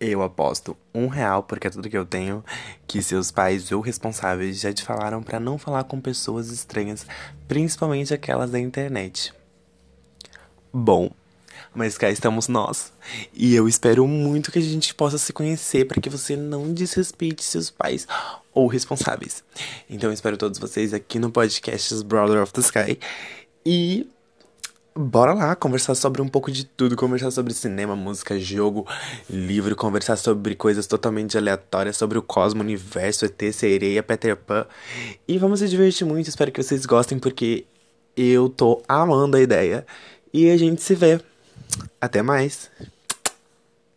Eu aposto um real, porque é tudo que eu tenho, que seus pais ou responsáveis já te falaram pra não falar com pessoas estranhas, principalmente aquelas da internet. Bom, mas cá estamos nós. E eu espero muito que a gente possa se conhecer para que você não desrespeite seus pais ou responsáveis. Então eu espero todos vocês aqui no podcast Brother of the Sky. E bora lá conversar sobre um pouco de tudo, conversar sobre cinema, música, jogo, livro, conversar sobre coisas totalmente aleatórias, sobre o cosmo, universo, ET, sereia, Peter Pan. E vamos se divertir muito, espero que vocês gostem porque eu tô amando a ideia. E a gente se vê. Até mais.